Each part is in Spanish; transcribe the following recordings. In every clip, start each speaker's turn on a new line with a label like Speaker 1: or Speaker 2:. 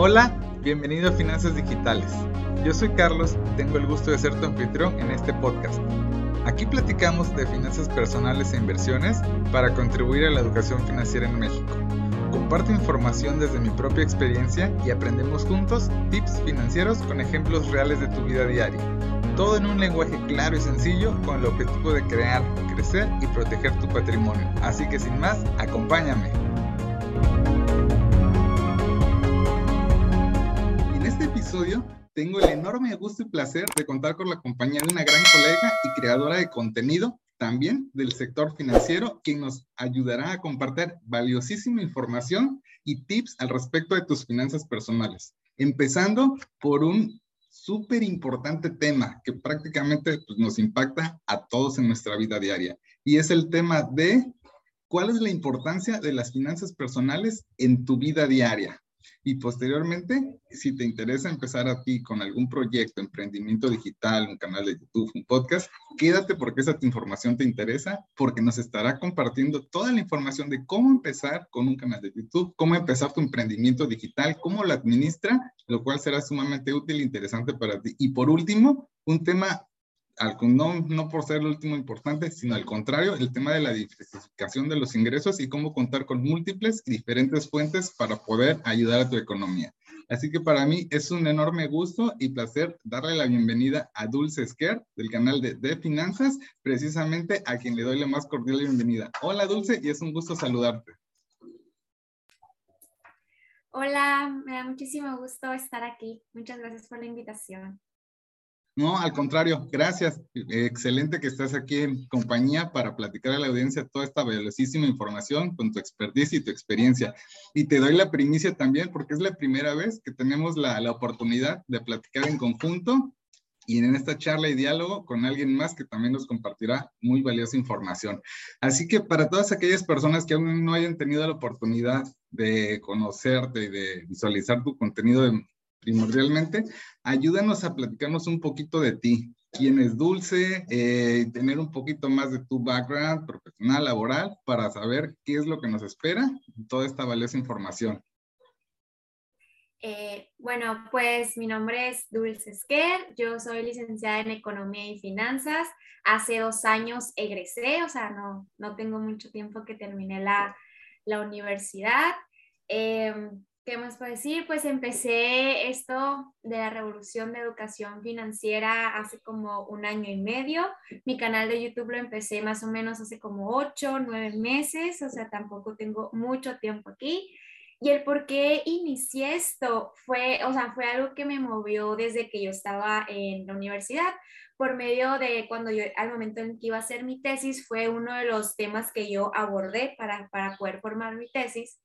Speaker 1: Hola, bienvenido a Finanzas Digitales. Yo soy Carlos y tengo el gusto de ser tu anfitrión en este podcast. Aquí platicamos de finanzas personales e inversiones para contribuir a la educación financiera en México. Comparto información desde mi propia experiencia y aprendemos juntos tips financieros con ejemplos reales de tu vida diaria. Todo en un lenguaje claro y sencillo con el objetivo de crear, crecer y proteger tu patrimonio. Así que sin más, acompáñame. En este episodio tengo el enorme gusto y placer de contar con la compañía de una gran colega y creadora de contenido también del sector financiero, quien nos ayudará a compartir valiosísima información y tips al respecto de tus finanzas personales. Empezando por un súper importante tema que prácticamente pues, nos impacta a todos en nuestra vida diaria y es el tema de cuál es la importancia de las finanzas personales en tu vida diaria. Y posteriormente, si te interesa empezar a ti con algún proyecto, emprendimiento digital, un canal de YouTube, un podcast, quédate porque esa información te interesa, porque nos estará compartiendo toda la información de cómo empezar con un canal de YouTube, cómo empezar tu emprendimiento digital, cómo lo administra, lo cual será sumamente útil e interesante para ti. Y por último, un tema no, no por ser el último importante, sino al contrario, el tema de la diversificación de los ingresos y cómo contar con múltiples y diferentes fuentes para poder ayudar a tu economía. Así que para mí es un enorme gusto y placer darle la bienvenida a Dulce Esquer del canal de, de Finanzas, precisamente a quien le doy la más cordial bienvenida. Hola Dulce y es un gusto saludarte.
Speaker 2: Hola, me da muchísimo gusto estar aquí. Muchas gracias por la invitación.
Speaker 1: No, al contrario, gracias. Excelente que estás aquí en compañía para platicar a la audiencia toda esta valiosísima información con tu expertise y tu experiencia. Y te doy la primicia también porque es la primera vez que tenemos la, la oportunidad de platicar en conjunto y en esta charla y diálogo con alguien más que también nos compartirá muy valiosa información. Así que para todas aquellas personas que aún no hayan tenido la oportunidad de conocerte y de visualizar tu contenido primordialmente, ayúdanos a platicarnos un poquito de ti. ¿Quién es Dulce? Eh, tener un poquito más de tu background profesional, laboral, para saber qué es lo que nos espera, toda esta valiosa información.
Speaker 2: Eh, bueno, pues mi nombre es Dulce Esquer, yo soy licenciada en Economía y Finanzas. Hace dos años egresé, o sea, no, no tengo mucho tiempo que terminé la, la universidad. Eh, ¿Qué más puedo decir? Pues empecé esto de la revolución de educación financiera hace como un año y medio. Mi canal de YouTube lo empecé más o menos hace como ocho, nueve meses, o sea, tampoco tengo mucho tiempo aquí. Y el por qué inicié esto fue, o sea, fue algo que me movió desde que yo estaba en la universidad. Por medio de cuando yo, al momento en que iba a hacer mi tesis, fue uno de los temas que yo abordé para, para poder formar mi tesis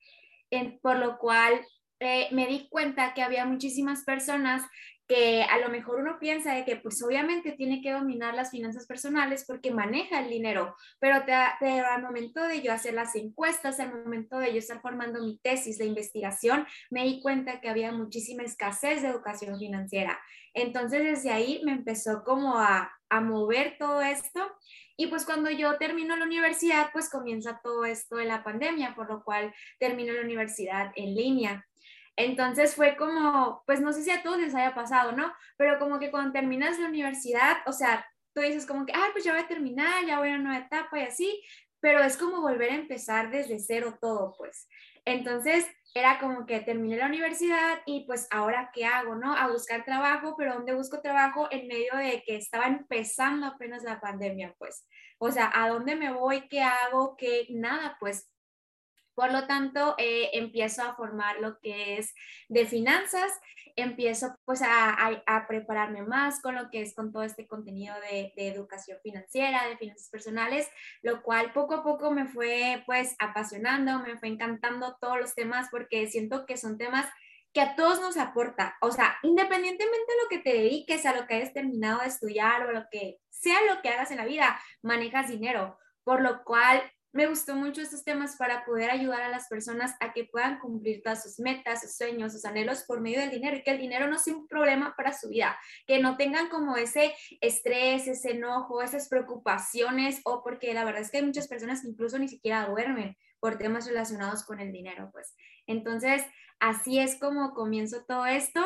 Speaker 2: por lo cual eh, me di cuenta que había muchísimas personas que a lo mejor uno piensa de que pues obviamente tiene que dominar las finanzas personales porque maneja el dinero, pero, te, pero al momento de yo hacer las encuestas, al momento de yo estar formando mi tesis de investigación, me di cuenta que había muchísima escasez de educación financiera. Entonces desde ahí me empezó como a, a mover todo esto y pues cuando yo termino la universidad, pues comienza todo esto de la pandemia, por lo cual termino la universidad en línea. Entonces fue como, pues no sé si a todos les haya pasado, ¿no? Pero como que cuando terminas la universidad, o sea, tú dices como que, ay, pues ya voy a terminar, ya voy a una nueva etapa y así, pero es como volver a empezar desde cero todo, pues. Entonces, era como que terminé la universidad y pues ahora qué hago, ¿no? A buscar trabajo, pero ¿dónde busco trabajo? En medio de que estaba empezando apenas la pandemia, pues. O sea, ¿a dónde me voy? ¿Qué hago? ¿Qué? Nada, pues por lo tanto, eh, empiezo a formar lo que es de finanzas, empiezo pues a, prepararme más con lo que es con todo este contenido de, educación financiera, de finanzas personales, lo cual poco a poco me fue pues apasionando, me fue encantando todos los temas porque siento que son temas que a todos nos aporta, o sea, independientemente de lo que te dediques, a lo que hayas terminado de estudiar o lo que sea lo que hagas en la vida, manejas dinero, por lo cual me gustó mucho estos temas para poder ayudar a las personas a que puedan cumplir todas sus metas, sus sueños, sus anhelos por medio del dinero y que el dinero no sea un problema para su vida, que no tengan como ese estrés, ese enojo, esas preocupaciones o porque la verdad es que hay muchas personas que incluso ni siquiera duermen por temas relacionados con el dinero, pues. Entonces, así es como comienzo todo esto.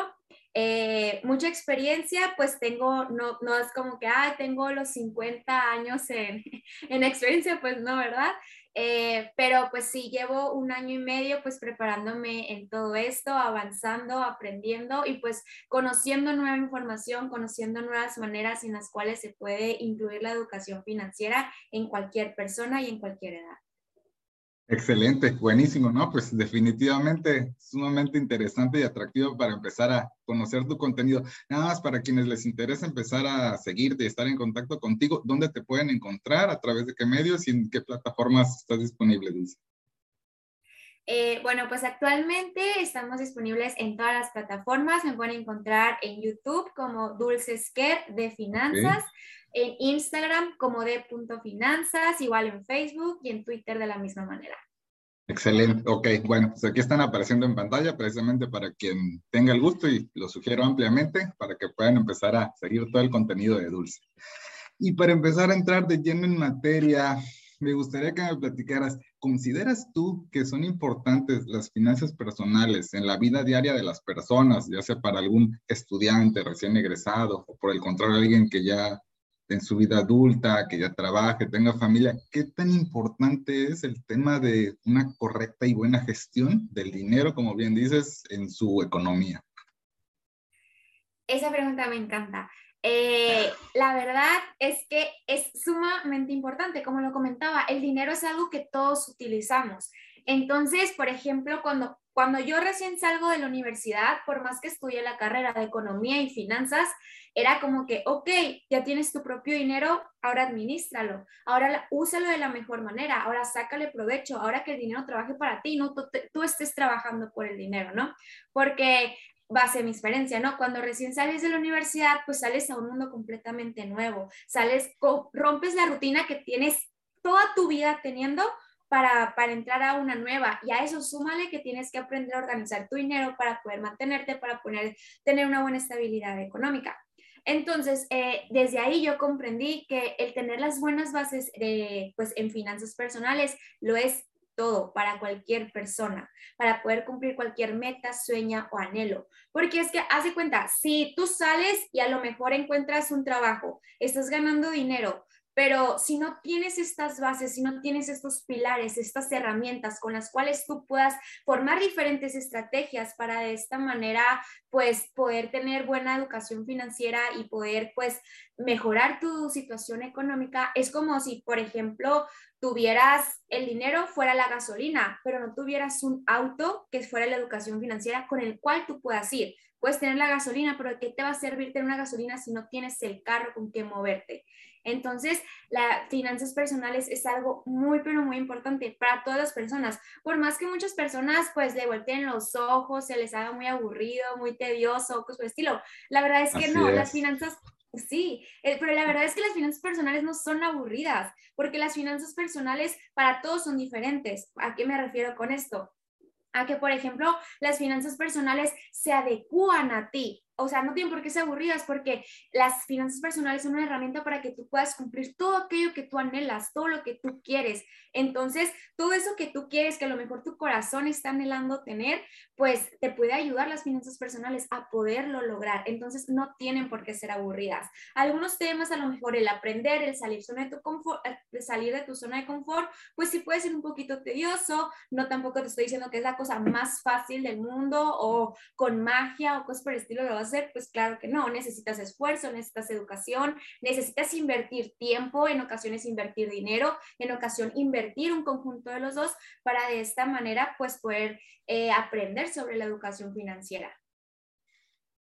Speaker 2: Eh, mucha experiencia, pues tengo, no, no es como que, ah, tengo los 50 años en, en experiencia, pues no, ¿verdad? Eh, pero pues sí, llevo un año y medio pues preparándome en todo esto, avanzando, aprendiendo y pues conociendo nueva información, conociendo nuevas maneras en las cuales se puede incluir la educación financiera en cualquier persona y en cualquier edad.
Speaker 1: Excelente, buenísimo, ¿no? Pues definitivamente sumamente interesante y atractivo para empezar a conocer tu contenido. Nada más para quienes les interesa empezar a seguirte y estar en contacto contigo, ¿dónde te pueden encontrar? ¿A través de qué medios y en qué plataformas estás disponible, Dulce?
Speaker 2: Eh, bueno, pues actualmente estamos disponibles en todas las plataformas. Me pueden encontrar en YouTube como Dulce Esquer de Finanzas en Instagram como de.finanzas, igual en Facebook y en Twitter de la misma manera.
Speaker 1: Excelente, ok, bueno, pues aquí están apareciendo en pantalla precisamente para quien tenga el gusto y lo sugiero ampliamente para que puedan empezar a seguir todo el contenido de Dulce. Y para empezar a entrar de lleno en materia, me gustaría que me platicaras, ¿consideras tú que son importantes las finanzas personales en la vida diaria de las personas, ya sea para algún estudiante recién egresado o por el contrario alguien que ya en su vida adulta, que ya trabaje, tenga familia, ¿qué tan importante es el tema de una correcta y buena gestión del dinero, como bien dices, en su economía?
Speaker 2: Esa pregunta me encanta. Eh, la verdad es que es sumamente importante, como lo comentaba, el dinero es algo que todos utilizamos. Entonces, por ejemplo, cuando, cuando yo recién salgo de la universidad, por más que estudié la carrera de economía y finanzas, era como que, ok, ya tienes tu propio dinero, ahora administralo, ahora úsalo de la mejor manera, ahora sácale provecho, ahora que el dinero trabaje para ti, no tú, tú estés trabajando por el dinero, ¿no? Porque base a mi experiencia, ¿no? Cuando recién sales de la universidad, pues sales a un mundo completamente nuevo, sales, rompes la rutina que tienes toda tu vida teniendo para, para, entrar a una nueva. Y a eso súmale que tienes que aprender a organizar tu dinero para poder mantenerte, para poner, tener una buena estabilidad económica. Entonces, eh, desde ahí yo comprendí que el tener las buenas bases de, pues, en finanzas personales lo es todo para cualquier persona, para poder cumplir cualquier meta, sueña o anhelo. Porque es que, haz cuenta, si tú sales y a lo mejor encuentras un trabajo, estás ganando dinero, pero si no tienes estas bases, si no tienes estos pilares, estas herramientas con las cuales tú puedas formar diferentes estrategias para de esta manera, pues poder tener buena educación financiera y poder pues mejorar tu situación económica, es como si, por ejemplo, tuvieras el dinero fuera la gasolina, pero no tuvieras un auto que fuera la educación financiera con el cual tú puedas ir. Puedes tener la gasolina, pero ¿de qué te va a servir tener una gasolina si no tienes el carro con que moverte? Entonces, las finanzas personales es algo muy, pero muy importante para todas las personas. Por más que muchas personas pues le volteen los ojos, se les haga muy aburrido, muy tedioso, cosas por estilo. La verdad es que no, las finanzas Sí, eh, pero la verdad es que las finanzas personales no son aburridas, porque las finanzas personales para todos son diferentes. ¿A qué me refiero con esto? A que, por ejemplo, las finanzas personales se adecúan a ti o sea, no tienen por qué ser aburridas porque las finanzas personales son una herramienta para que tú puedas cumplir todo aquello que tú anhelas, todo lo que tú quieres. Entonces, todo eso que tú quieres, que a lo mejor tu corazón está anhelando tener, pues te puede ayudar las finanzas personales a poderlo lograr. Entonces, no tienen por qué ser aburridas. Algunos temas, a lo mejor el aprender, el salir, de tu confort, eh, salir de tu zona de confort, pues sí puede ser un poquito tedioso. No tampoco te estoy diciendo que es la cosa más fácil del mundo o con magia o cosas por el estilo lo vas pues claro que no, necesitas esfuerzo, necesitas educación, necesitas invertir tiempo, en ocasiones invertir dinero, en ocasión invertir un conjunto de los dos para de esta manera pues poder eh, aprender sobre la educación financiera.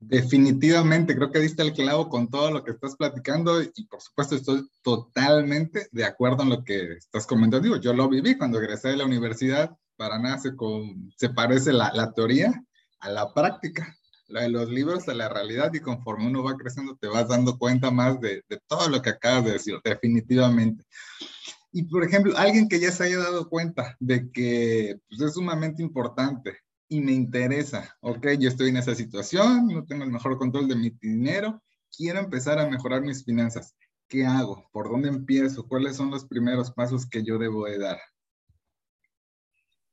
Speaker 1: Definitivamente, creo que diste el clavo con todo lo que estás platicando y por supuesto estoy totalmente de acuerdo en lo que estás comentando. Digo, yo lo viví cuando egresé de la universidad, para nada se, se parece la teoría a la práctica lo de los libros a la realidad y conforme uno va creciendo te vas dando cuenta más de, de, todo lo que acabas de decir, definitivamente. Y por ejemplo, alguien que ya se haya dado cuenta de que pues, es sumamente importante y me interesa, ok, yo estoy en esa situación, no tengo el mejor control de mi dinero, quiero empezar a mejorar mis finanzas. ¿Qué hago? ¿Por dónde empiezo? ¿Cuáles son los primeros pasos que yo debo de dar?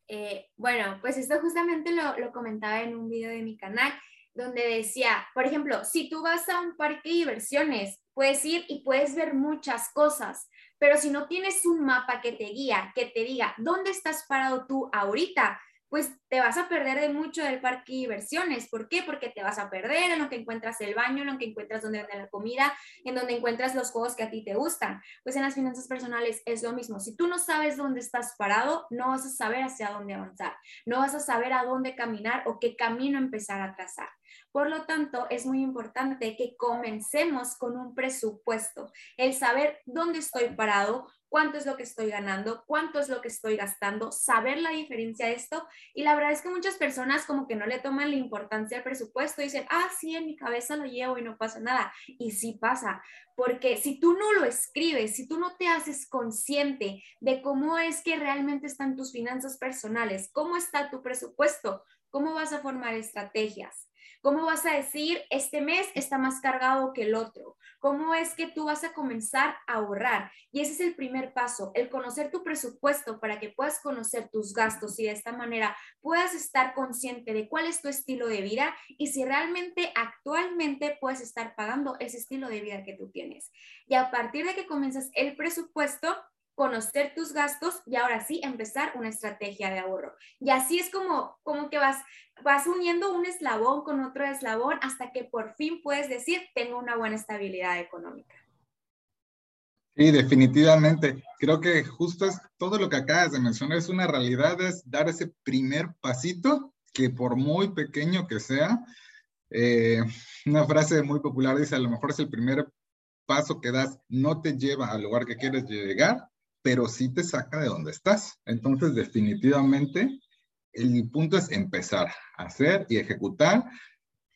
Speaker 2: Eh, bueno, pues esto justamente lo, lo comentaba en un video de mi canal, donde decía, por ejemplo, si tú vas a un parque de diversiones, puedes ir y puedes ver muchas cosas, pero si no tienes un mapa que te guía, que te diga dónde estás parado tú ahorita, pues te vas a perder de mucho del parque de diversiones. ¿Por qué? Porque te vas a perder en lo que encuentras el baño, en lo que encuentras donde venden la comida, en donde encuentras los juegos que a ti te gustan. Pues en las finanzas personales es lo mismo. Si tú no sabes dónde estás parado, no vas a saber hacia dónde avanzar, no vas a saber a dónde caminar o qué camino empezar a trazar. Por lo tanto, es muy importante que comencemos con un presupuesto, el saber dónde estoy parado, cuánto es lo que estoy ganando, cuánto es lo que estoy gastando, saber la diferencia de esto. Y la verdad es que muchas personas como que no le toman la importancia al presupuesto dicen, ah, sí, en mi cabeza lo llevo y no pasa nada. Y sí pasa, porque si tú no lo escribes, si tú no te haces consciente de cómo es que realmente están tus finanzas personales, cómo está tu presupuesto, cómo vas a formar estrategias. ¿Cómo vas a decir, este mes está más cargado que el otro? ¿Cómo es que tú vas a comenzar a ahorrar? Y ese es el primer paso, el conocer tu presupuesto para que puedas conocer tus gastos y de esta manera puedas estar consciente de cuál es tu estilo de vida y si realmente actualmente puedes estar pagando ese estilo de vida que tú tienes. Y a partir de que comienzas el presupuesto, conocer tus gastos y ahora sí empezar una estrategia de ahorro. Y así es como, como que vas, vas uniendo un eslabón con otro eslabón hasta que por fin puedes decir, tengo una buena estabilidad económica.
Speaker 1: Sí, definitivamente. Creo que justo es todo lo que acabas de mencionar, es una realidad, es dar ese primer pasito que por muy pequeño que sea, eh, una frase muy popular dice, a lo mejor es el primer paso que das, no te lleva al lugar que quieres llegar, pero sí te saca de donde estás. Entonces, definitivamente, el punto es empezar a hacer y ejecutar,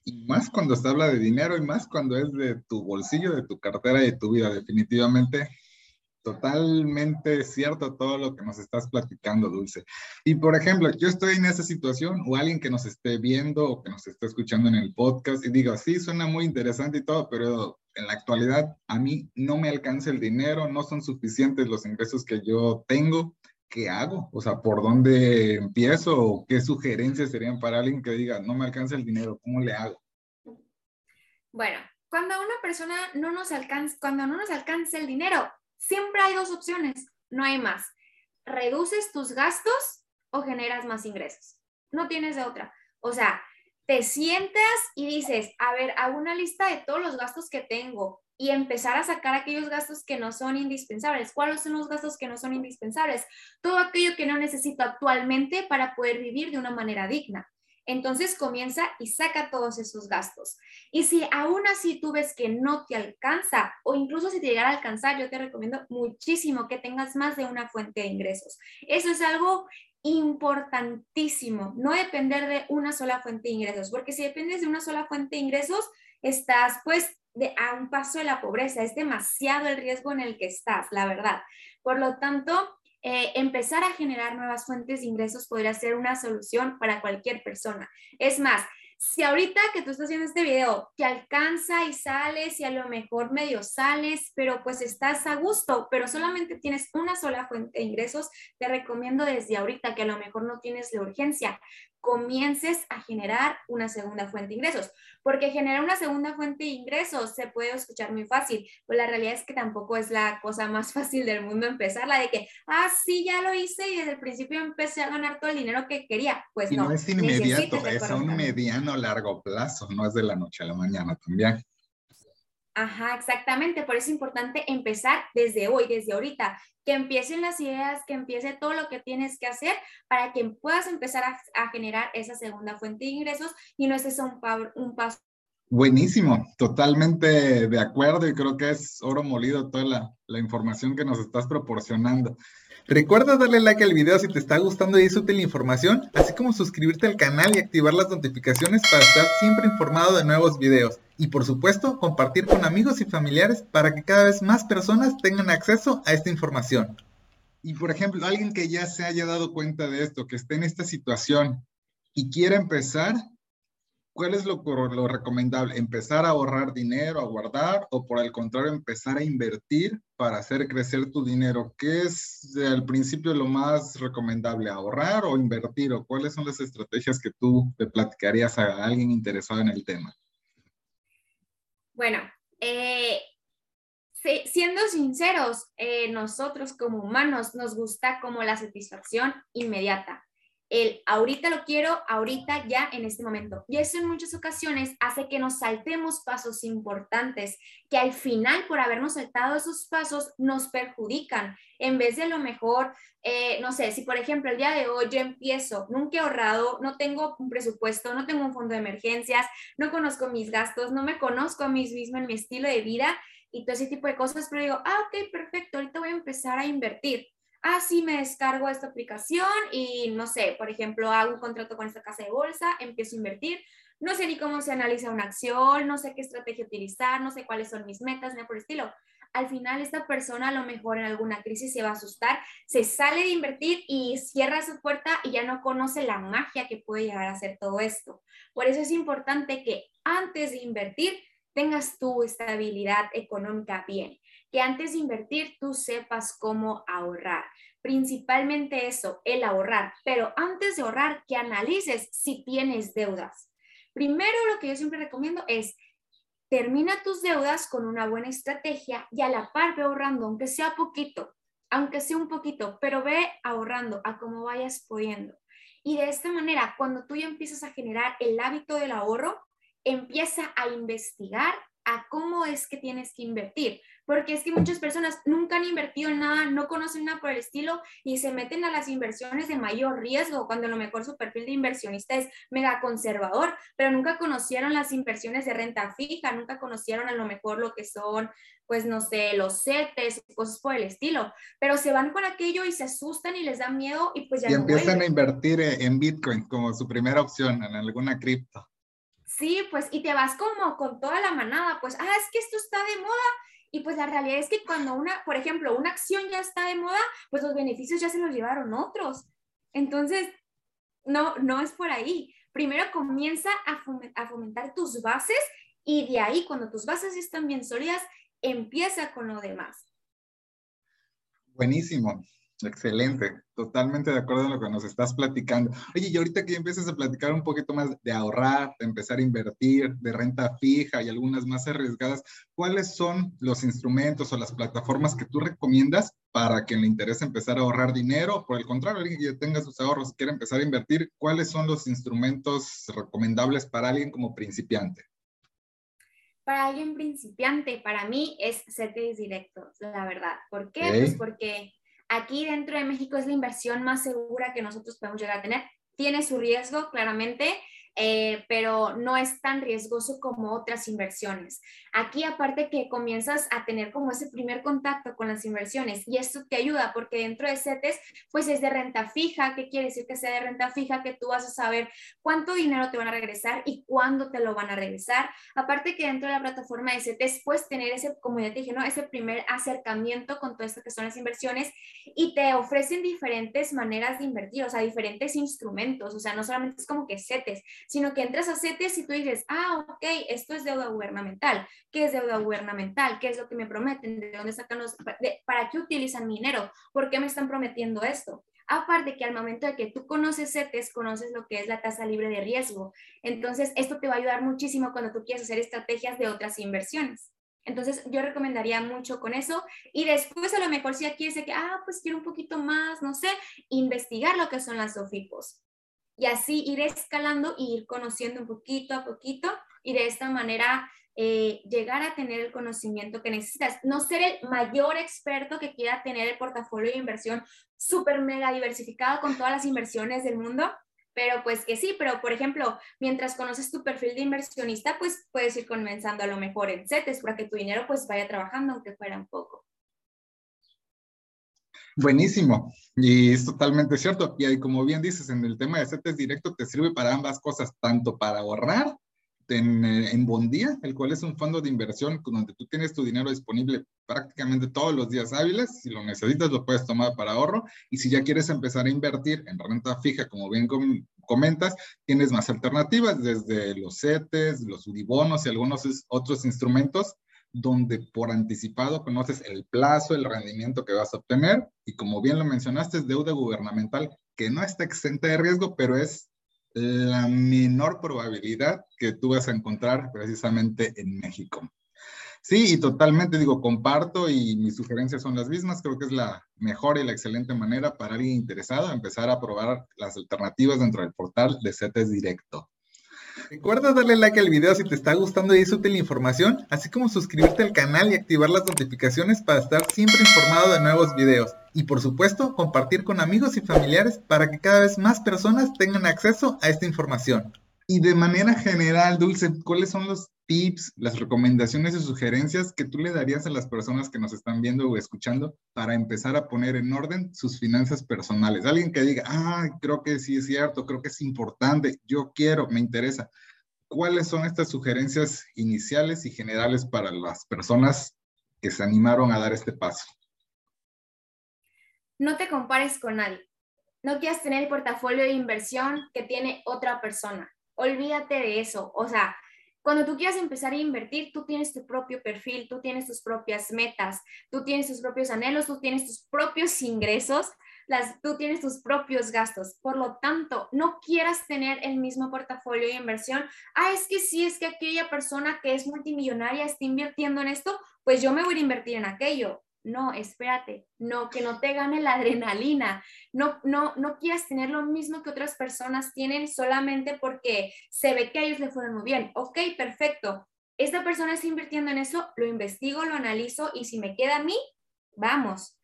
Speaker 1: y más cuando se habla de dinero y más cuando es de tu bolsillo, de tu cartera y de tu vida, definitivamente. Totalmente cierto todo lo que nos estás platicando, Dulce. Y por ejemplo, yo estoy en esa situación o alguien que nos esté viendo o que nos esté escuchando en el podcast y digo, sí, suena muy interesante y todo, pero en la actualidad a mí no me alcanza el dinero, no son suficientes los ingresos que yo tengo. ¿Qué hago? O sea, ¿por dónde empiezo? ¿O qué sugerencias serían para alguien que diga, no me alcanza el dinero? ¿Cómo le hago?
Speaker 2: Bueno, cuando a una persona no nos alcanza, cuando no nos alcanza el dinero, siempre hay dos opciones, no hay más. Reduces tus gastos o generas más ingresos. No tienes de otra. O sea, te sientas y dices, a ver, hago una lista de todos los gastos que tengo y empezar a sacar aquellos gastos que no son indispensables. ¿Cuáles son los gastos que no son indispensables? Todo aquello que no necesito actualmente para poder vivir de una manera digna. Entonces comienza y saca todos esos gastos. Y si aún así tú ves que no te alcanza o incluso si te llegara a alcanzar, yo te recomiendo muchísimo que tengas más de una fuente de ingresos. Eso es algo importantísimo, no depender de una sola fuente de ingresos, porque si dependes de una sola fuente de ingresos, estás pues de, a un paso de la pobreza, es demasiado el riesgo en el que estás, la verdad. Por lo tanto, eh, empezar a generar nuevas fuentes de ingresos podría ser una solución para cualquier persona. Es más, si ahorita que tú estás haciendo este video te alcanza y sales y a lo mejor medio sales, pero pues estás a gusto, pero solamente tienes una sola fuente de ingresos, te recomiendo desde ahorita que a lo mejor no tienes la urgencia, comiences a generar una segunda fuente de ingresos, porque generar una segunda fuente de ingresos se puede escuchar muy fácil, pero la realidad es que tampoco es la cosa más fácil del mundo empezar, la de que, ah, sí, ya lo hice y desde el principio empecé a ganar todo el dinero que quería. Pues no.
Speaker 1: no es inmediato, es a un mediano largo plazo, no es de la noche a la mañana también.
Speaker 2: Ajá, exactamente. Por eso es importante empezar desde hoy, desde ahorita, que empiecen las ideas, que empiece todo lo que tienes que hacer para que puedas empezar a, generar esa segunda fuente de ingresos y no estés a un, paso.
Speaker 1: Buenísimo, totalmente de acuerdo y creo que es oro molido toda la, la información que nos estás proporcionando. Recuerda darle like al video si te está gustando y es útil la información, así como suscribirte al canal y activar las notificaciones para estar siempre informado de nuevos videos. Y por supuesto, compartir con amigos y familiares para que cada vez más personas tengan acceso a esta información. Y por ejemplo, alguien que ya se haya dado cuenta de esto, que esté en esta situación y quiera empezar, ¿cuál es lo, lo recomendable? ¿Empezar a ahorrar dinero, a guardar o por el contrario empezar a invertir para hacer crecer tu dinero? ¿Qué es al principio lo más recomendable? ¿Ahorrar o invertir? ¿O cuáles son las estrategias que tú te platicarías a alguien interesado en el tema?
Speaker 2: Bueno, eh, siendo sinceros, eh, nosotros como humanos nos gusta como la satisfacción inmediata. El ahorita lo quiero, ahorita ya en este momento. Y eso en muchas ocasiones hace que nos saltemos pasos importantes que al final por habernos saltado esos pasos nos perjudican. En vez de lo mejor, eh, no sé, si por ejemplo el día de hoy yo empiezo, nunca he ahorrado, no tengo un presupuesto, no tengo un fondo de emergencias, no conozco mis gastos, no me conozco a mí mismo en mi estilo de vida, y todo ese tipo de cosas, pero digo, ah, ok, perfecto, ahorita voy a empezar a invertir. Ah, sí, me descargo esta aplicación y no sé, por ejemplo, hago un contrato con esta casa de bolsa, empiezo a invertir, no sé ni cómo se analiza una acción, no sé qué estrategia utilizar, no sé cuáles son mis metas, ni por el estilo. Al final, esta persona a lo mejor en alguna crisis se va a asustar, se sale de invertir y cierra su puerta y ya no conoce la magia que puede llegar a ser todo esto. Por eso es importante que antes de invertir tengas tu estabilidad económica bien, que antes de invertir tú sepas cómo ahorrar. Principalmente eso, el ahorrar, pero antes de ahorrar, que analices si tienes deudas. Primero lo que yo siempre recomiendo es termina tus deudas con una buena estrategia y a la par ve ahorrando, aunque sea poquito, aunque sea un poquito, pero ve ahorrando a como vayas pudiendo. Y de esta manera, cuando tú ya empiezas a generar el hábito del ahorro, empieza a investigar a cómo es que tienes que invertir, porque es que muchas personas nunca han invertido en nada, no conocen nada por el estilo y se meten a las inversiones de mayor riesgo, cuando a lo mejor su perfil de inversionista es mega conservador, pero nunca conocieron las inversiones de renta fija, nunca conocieron a lo mejor lo que son, pues no sé, los CETES, cosas por el estilo, pero se van con aquello y se asustan y les da miedo y pues ya...
Speaker 1: Y empiezan a invertir en Bitcoin como su primera opción, en alguna cripto.
Speaker 2: Sí, pues, y te vas como con toda la manada, pues, ah, es que esto está de moda. Y pues la realidad es que cuando una, por ejemplo, una acción ya está de moda, pues los beneficios ya se los llevaron otros. Entonces, no, no es por ahí. Primero comienza a, fomentar tus bases y de ahí, cuando tus bases están bien sólidas, empieza con lo demás.
Speaker 1: Buenísimo. Excelente, totalmente de acuerdo en lo que nos estás platicando. Oye, y ahorita que empiezas a platicar un poquito más de ahorrar, de empezar a invertir, de renta fija y algunas más arriesgadas, ¿cuáles son los instrumentos o las plataformas que tú recomiendas para quien le interese empezar a ahorrar dinero? Por el contrario, alguien que ya tenga sus ahorros y quiere empezar a invertir, ¿cuáles son los instrumentos recomendables para alguien como principiante?
Speaker 2: Para alguien principiante, para mí es CETES directos, la verdad. ¿Por qué? Pues porque Aquí dentro de México es la inversión más segura que nosotros podemos llegar a tener. Tiene su riesgo, claramente, eh, pero no es tan riesgoso como otras inversiones. Aquí aparte que comienzas a tener como ese primer contacto con las inversiones y esto te ayuda porque dentro de CETES pues es de renta fija, ¿qué quiere decir que sea de renta fija? Que tú vas a saber cuánto dinero te van a regresar y cuándo te lo van a regresar. Aparte que dentro de la plataforma de CETES puedes tener ese, como ya te dije, ¿no? ese primer acercamiento con todo esto que son las inversiones y te ofrecen diferentes maneras de invertir, o sea, diferentes instrumentos, o sea, no solamente es como que CETES, sino que entras a CETES y tú dices, ah, ok, esto es deuda gubernamental. ¿Qué es deuda gubernamental? ¿Qué es lo que me prometen? ¿De dónde sacan los... ¿Para qué utilizan mi dinero? ¿Por qué me están prometiendo esto? Aparte que al momento de que tú conoces CETES, conoces lo que es la tasa libre de riesgo. Entonces, esto te va a ayudar muchísimo cuando tú quieres hacer estrategias de otras inversiones. Entonces, yo recomendaría mucho con eso. Y después, a lo mejor, si ya quieres que, ah, pues quiero un poquito más, no sé, investigar lo que son las OFIPOS y así ir escalando y ir conociendo un poquito a poquito y de esta manera eh, llegar a tener el conocimiento que necesitas. No ser el mayor experto que quiera tener el portafolio de inversión súper mega diversificado con todas las inversiones del mundo, pero pues que sí, pero por ejemplo, mientras conoces tu perfil de inversionista, pues puedes ir comenzando a lo mejor en CETES para que tu dinero pues vaya trabajando aunque fuera un poco.
Speaker 1: Buenísimo. Y es totalmente cierto. Y como bien dices, en el tema de CETES directo te sirve para ambas cosas, tanto para ahorrar, en, eh, en, Bondía, el cual es un fondo de inversión donde tú tienes tu dinero disponible prácticamente todos los días hábiles. Si lo necesitas, lo puedes tomar para ahorro. Y si ya quieres empezar a invertir en renta fija, como bien comentas, tienes más alternativas, desde los CETES, los UDIBONOS y algunos otros instrumentos donde por anticipado conoces el plazo, el rendimiento que vas a obtener y como bien lo mencionaste, es deuda gubernamental que no está exenta de riesgo, pero es la menor probabilidad que tú vas a encontrar precisamente en México. Sí, y totalmente digo, comparto y mis sugerencias son las mismas. Creo que es la mejor y la excelente manera para alguien interesado empezar a probar las alternativas dentro del portal de CETES Directo. Recuerda darle like al video si te está gustando y es útil la información, así como suscribirte al canal y activar las notificaciones para estar siempre informado de nuevos videos. Y por supuesto, compartir con amigos y familiares para que cada vez más personas tengan acceso a esta información. Y de manera general, Dulce, ¿cuáles son los tips, las recomendaciones y sugerencias que tú le darías a las personas que nos están viendo o escuchando para empezar a poner en orden sus finanzas personales? Alguien que diga, ah, creo que sí es cierto, creo que es importante, yo quiero, me interesa. ¿Cuáles son estas sugerencias iniciales y generales para las personas que se animaron a dar este paso?
Speaker 2: No te compares con nadie. No quieras tener el portafolio de inversión que tiene otra persona. Olvídate de eso. O sea, cuando tú quieras empezar a invertir, tú tienes tu propio perfil, tú tienes tus propias metas, tú tienes tus propios anhelos, tú tienes tus propios ingresos, las, tú tienes tus propios gastos. Por lo tanto, no quieras tener el mismo portafolio de inversión. Ah, es que sí, es que aquella persona que es multimillonaria está invirtiendo en esto, pues yo me voy a invertir en aquello no, espérate, no, que no te gane la adrenalina, no, no, no quieras tener lo mismo que otras personas tienen solamente porque se ve que a ellos le fueron muy bien. Ok, perfecto. Esta persona está invirtiendo en eso, lo investigo, lo analizo y si me queda a mí, vamos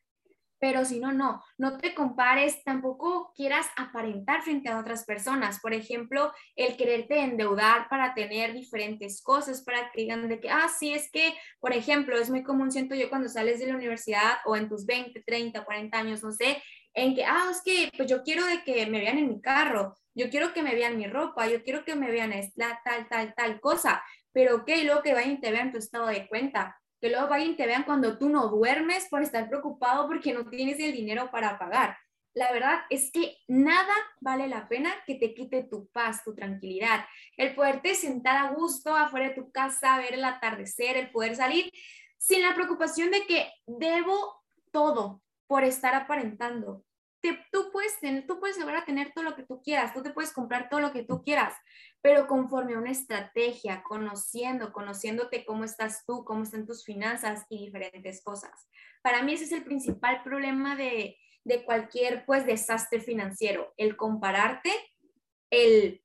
Speaker 2: pero si no, no, no te compares, tampoco quieras aparentar frente a otras personas. Por ejemplo, el quererte endeudar para tener diferentes cosas, para que digan de que, ah, sí, es que, por ejemplo, es muy común, siento yo, cuando sales de la universidad o en tus 20, 30, 40 años, no sé, en que, ah, es que, pues yo quiero de que me vean en mi carro, yo quiero que me vean mi ropa, yo quiero que me vean esta, tal, tal, tal cosa, pero ok, luego que vayan y te vean tu estado de cuenta que luego vayan y te vean cuando tú no duermes por estar preocupado porque no tienes el dinero para pagar. La verdad es que nada vale la pena que te quite tu paz, tu tranquilidad. El poderte sentar a gusto afuera de tu casa, ver el atardecer, el poder salir sin la preocupación de que debo todo por estar aparentando tú puedes tener, tú puedes lograr tener todo lo que tú quieras, tú te puedes comprar todo lo que tú quieras, pero conforme a una estrategia, conociendo, conociéndote cómo estás tú, cómo están tus finanzas y diferentes cosas. Para mí ese es el principal problema de, de cualquier pues desastre financiero, el compararte, el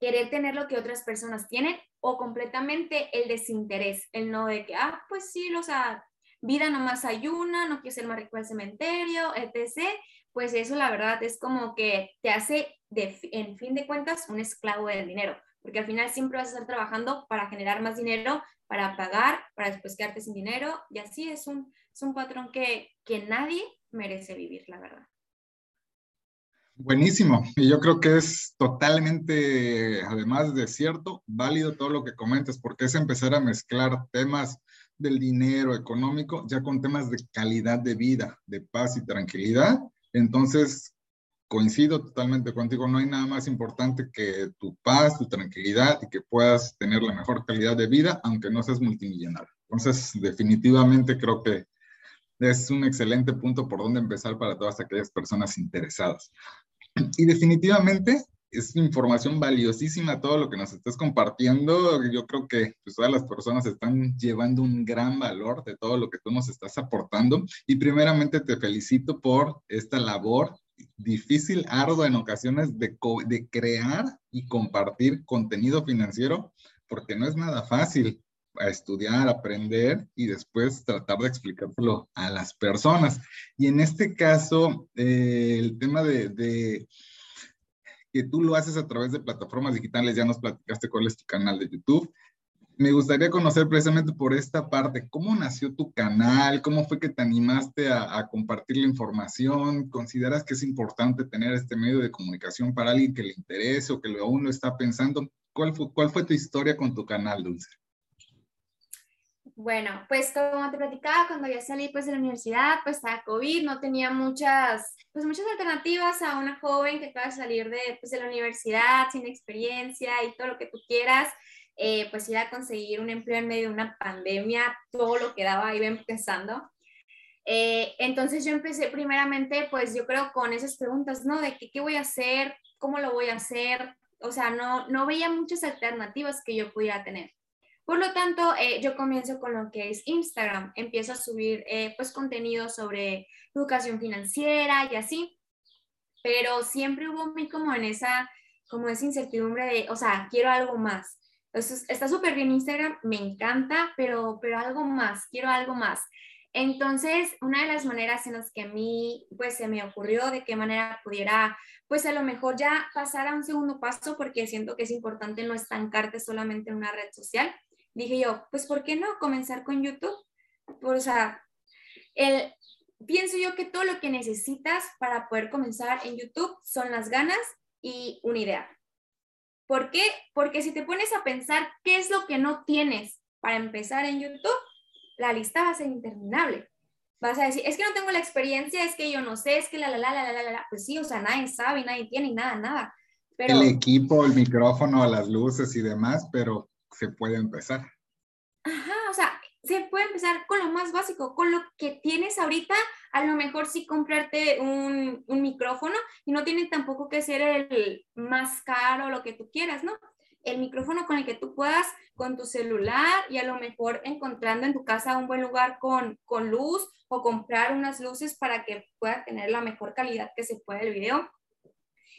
Speaker 2: querer tener lo que otras personas tienen o completamente el desinterés, el no de que, ah, pues sí, o sea, vida nomás hay una, no quiero ser más rico del cementerio, etc pues eso la verdad es como que te hace, de, en fin de cuentas, un esclavo del dinero, porque al final siempre vas a estar trabajando para generar más dinero, para pagar, para después quedarte sin dinero, y así es un, es un patrón que, que nadie merece vivir, la verdad.
Speaker 1: Buenísimo. Y yo creo que es totalmente, además de cierto, válido todo lo que comentas, porque es empezar a mezclar temas del dinero económico ya con temas de calidad de vida, de paz y tranquilidad, entonces, coincido totalmente contigo, no hay nada más importante que tu paz, tu tranquilidad y que puedas tener la mejor calidad de vida, aunque no seas multimillonario. Entonces, definitivamente creo que es un excelente punto por donde empezar para todas aquellas personas interesadas. Y definitivamente es información valiosísima todo lo que nos estás compartiendo. Yo creo que pues, todas las personas están llevando un gran valor de todo lo que tú nos estás aportando. Y primeramente te felicito por esta labor difícil, ardua en ocasiones de, de crear y compartir contenido financiero, porque no es nada fácil a estudiar, aprender y después tratar de explicárselo a las personas. Y en este caso, eh, el tema de, de que tú lo haces a través de plataformas digitales, ya nos platicaste cuál es tu canal de YouTube. Me gustaría conocer precisamente por esta parte, ¿cómo nació tu canal? ¿Cómo fue que te animaste a, compartir la información? ¿Consideras que es importante tener este medio de comunicación para alguien que le interese o que aún lo está pensando? ¿Cuál fue, ¿Cuál fue tu historia con tu canal, Dulce?
Speaker 2: Bueno, pues como te platicaba, cuando ya salí pues de la universidad, pues estaba COVID, no tenía muchas, pues muchas alternativas a una joven que acaba de salir de, pues, de la universidad sin experiencia y todo lo que tú quieras, eh, pues ir a conseguir un empleo en medio de una pandemia, todo lo que daba iba empezando. Eh, entonces yo empecé primeramente, pues yo creo con esas preguntas, ¿no? De qué, qué voy a hacer, cómo lo voy a hacer, o sea, no, no veía muchas alternativas que yo pudiera tener. Por lo tanto, eh, yo comienzo con lo que es Instagram, empiezo a subir eh, pues contenido sobre educación financiera y así, pero siempre hubo muy como en esa, como esa incertidumbre de, o sea, quiero algo más. Entonces, está súper bien Instagram, me encanta, pero, pero algo más, quiero algo más. Entonces, una de las maneras en las que a mí, pues, se me ocurrió de qué manera pudiera, pues, a lo mejor ya pasar a un segundo paso, porque siento que es importante no estancarte solamente en una red social. Dije yo, pues, ¿por qué no comenzar con YouTube? o sea, el, pienso yo que todo lo que necesitas para poder comenzar en YouTube son las ganas y una idea. ¿Por qué? Porque si te pones a pensar qué es lo que no tienes para empezar en YouTube, la lista va a ser interminable. Vas a decir, es que no tengo la experiencia, es que yo no sé, es que la, la, la, la, la, la. Pues sí, o sea, nadie sabe, nadie tiene nada, nada.
Speaker 1: Pero, el equipo, el micrófono, las luces y demás, pero se puede empezar.
Speaker 2: Ajá, o sea, se puede empezar con lo más básico, con lo que tienes ahorita, a lo mejor sí comprarte un, un micrófono y no tiene tampoco que ser el más caro, lo que tú quieras, ¿no? el micrófono con el que tú puedas con tu celular y a lo mejor encontrando en tu casa un buen lugar con, con luz o comprar unas luces para que pueda tener la mejor calidad que se pueda el video.